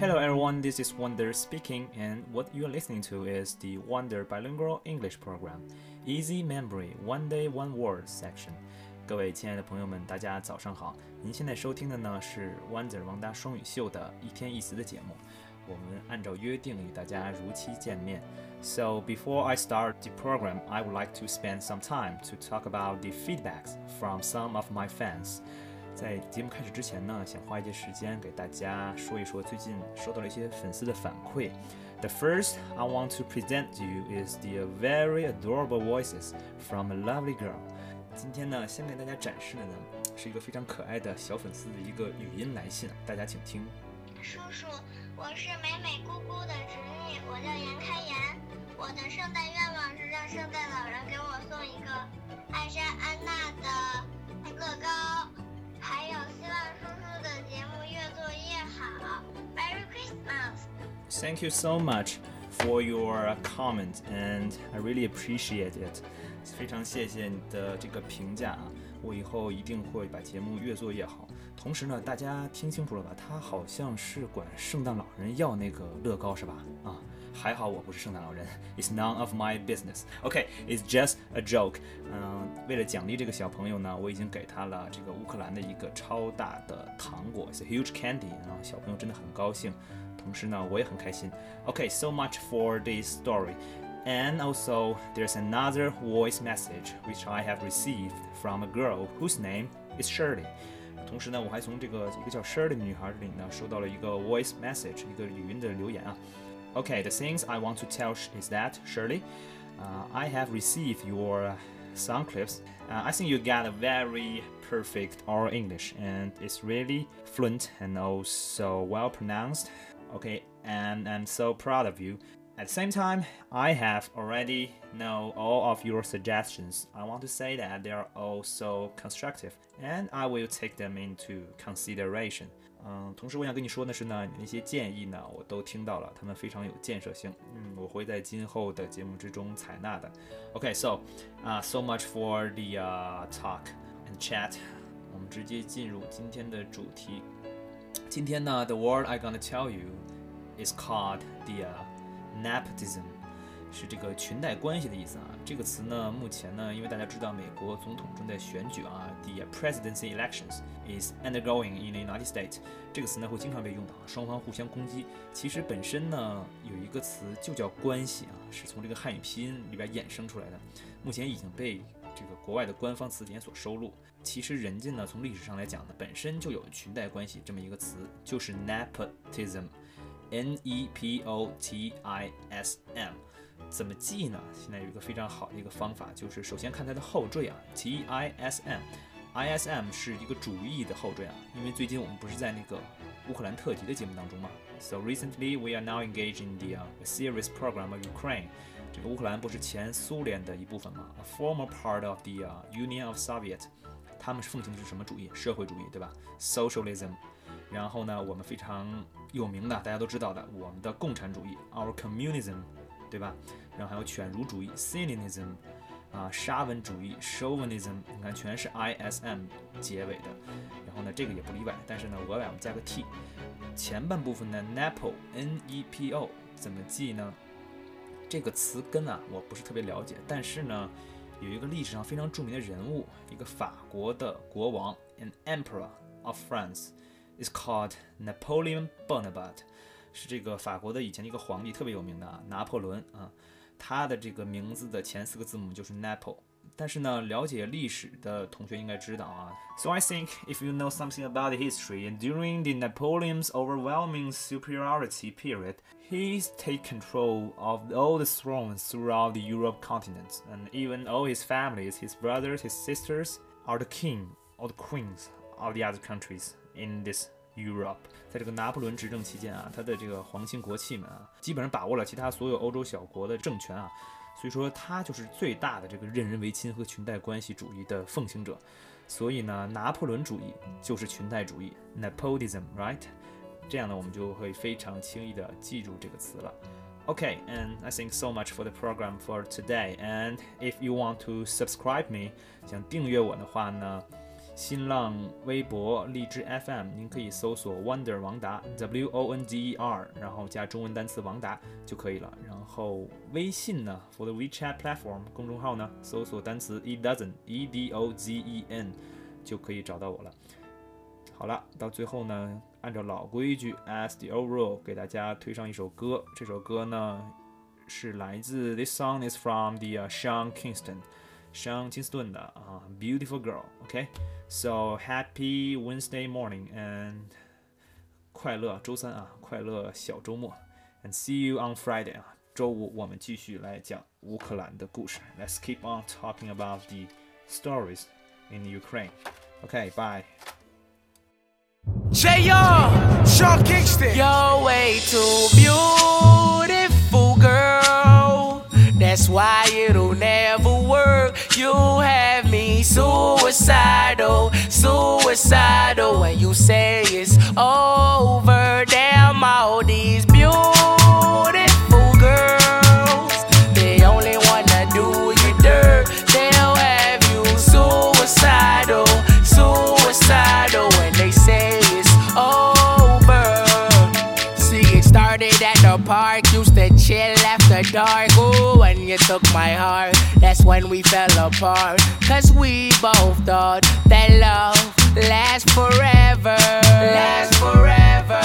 Hello everyone, this is Wonder speaking, and what you're listening to is the Wonder Bilingual English Program, Easy Memory One Day One Word section. 各位亲爱的朋友们，大家早上好！您现在收听的呢是 Wonder 王大双语秀的一天一词的节目。我们按照约定与大家如期见面。So before I start the program, I would like to spend some time to talk about the feedbacks from some of my fans. 在节目开始之前呢，想花一些时间给大家说一说最近收到了一些粉丝的反馈。The first I want to present to you is the very adorable voices from a lovely girl。今天呢，先给大家展示的呢是一个非常可爱的小粉丝的一个语音来信，大家请听。叔叔，我是美美姑姑的侄女，我叫严开颜。我的圣诞愿望 Thank you so much for your comment, and I really appreciate it. 非常谢谢你的这个评价啊！我以后一定会把节目越做越好。同时呢，大家听清楚了吧？他好像是管圣诞老人要那个乐高是吧？啊。还好我不是圣诞老人，It's none of my business. OK, it's just a joke. 嗯，为了奖励这个小朋友呢，我已经给他了这个乌克兰的一个超大的糖果，It's a huge candy. 然后小朋友真的很高兴，同时呢，我也很开心。OK, so much for this story. And also, there's another voice message which I have received from a girl whose name is Shirley. 同时呢，我还从这个一个叫 Shirley 的女孩这里呢收到了一个 voice message，一个语音的留言啊。 Okay, the things I want to tell is that, Shirley, uh, I have received your sound clips. Uh, I think you got a very perfect oral English and it's really fluent and also well pronounced. Okay, and I'm so proud of you. At the same time, I have already know all of your suggestions. I want to say that they are all so constructive and I will take them into consideration. 嗯，同时我想跟你说的是呢，那些建议呢，我都听到了，他们非常有建设性。嗯，我会在今后的节目之中采纳的。OK，so，啊，so much for the talk and chat。我们直接进入今天的主题。今天呢，the word I gonna tell you is called the nepotism。 是这个裙带关系的意思啊。这个词呢，目前呢，因为大家知道美国总统正在选举啊，the presidency elections is undergoing in the United States。这个词呢会经常被用到，双方互相攻击。其实本身呢有一个词就叫关系啊，是从这个汉语拼音里边衍生出来的。目前已经被这个国外的官方词典所收录。其实人家呢从历史上来讲呢，本身就有裙带关系这么一个词，就是 nepotism，n e p o t i s m。怎么记呢？现在有一个非常好的一个方法，就是首先看它的后缀啊，T I S M，I S M 是一个主义的后缀啊。因为最近我们不是在那个乌克兰特辑的节目当中吗？So recently we are now engaged in the series program of Ukraine。这个乌克兰不是前苏联的一部分吗？A former part of the Union of Soviet。他们奉行的是什么主义？社会主义，对吧？Socialism。然后呢，我们非常有名的，大家都知道的，我们的共产主义，Our Communism。对吧？然后还有犬儒主义 （Cynicism），啊，沙文主义 （Chauvinism），你看全是 ism 结尾的。然后呢，这个也不例外。但是呢，额外我们加个 t。前半部分呢，nepo（n-e-p-o） 怎么记呢？这个词根啊，我不是特别了解。但是呢，有一个历史上非常著名的人物，一个法国的国王，an emperor of France，is called Napoleon Bonaparte。是这个法国的以前的一个皇帝，特别有名的啊，拿破仑啊，他的这个名字的前四个字母就是 Napole。但是呢，了解历史的同学应该知道啊。So I think if you know something about history, and during the Napoleon's overwhelming superiority period, he take control of all the thrones throughout the Europe continent, and even all his families, his brothers, his sisters, are the king or the queens of the other countries in this Europe，在这个拿破仑执政期间啊，他的这个皇亲国戚们啊，基本上把握了其他所有欧洲小国的政权啊，所以说他就是最大的这个任人唯亲和裙带关系主义的奉行者。所以呢，拿破仑主义就是裙带主义，Nepotism，right？这样呢，我们就会非常轻易的记住这个词了。Okay，and I think so much for the program for today. And if you want to subscribe me，想订阅我的话呢？新浪微博、荔枝 FM，您可以搜索 Wonder 王达 W O N D E R，然后加中文单词王达就可以了。然后微信呢，for the WeChat platform 公众号呢，搜索单词 e dozen E D O Z E N 就可以找到我了。好了，到最后呢，按照老规矩，as the old rule，给大家推上一首歌。这首歌呢是来自 This song is from the、uh, Sean Sean Kingston 的啊，Beautiful Girl. Okay, so Happy Wednesday morning and 快乐周三啊，快乐小周末，and see you on Friday 啊，周五我们继续来讲乌克兰的故事，Let's keep on talking about the stories in Ukraine。OK，bye。JR Sean Kingston，You're way to. Suicidal, suicidal. When you say it's over, damn all these beautiful girls. They only wanna do you dirt. They'll have you suicidal, suicidal. When they say it's over. See, it started at the park. Used to chill after dark. Ooh, when you took my heart, that's when we fell apart. Cause we both thought that love lasts forever. Lasts forever.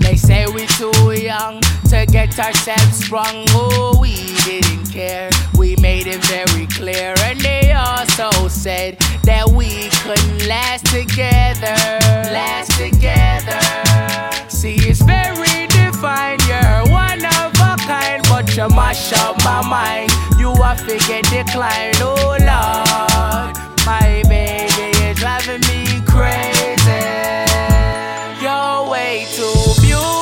They say we're too young to get ourselves sprung. Oh, we didn't care. We made it very clear. And they also said that we couldn't last together. Last together. See, it's very defined. You're one of a kind, but you mash up my mind. You are figure decline. Oh, Lord. My baby is driving me crazy. You're way too beautiful,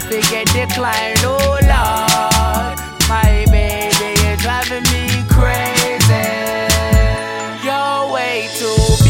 You are figure decline, oh Lord. My baby is driving me crazy. You're way too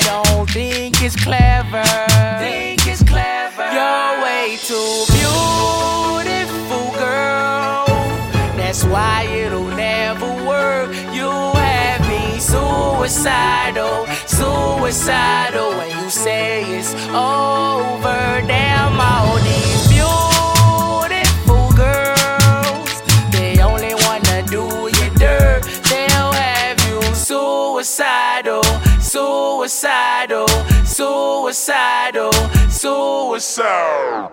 suicidal, oh, suicidal. Oh, when you say it's over, damn all these beautiful girls. They only wanna do you dirt. They'll have you suicidal, oh, suicidal, suicidal, suicidal.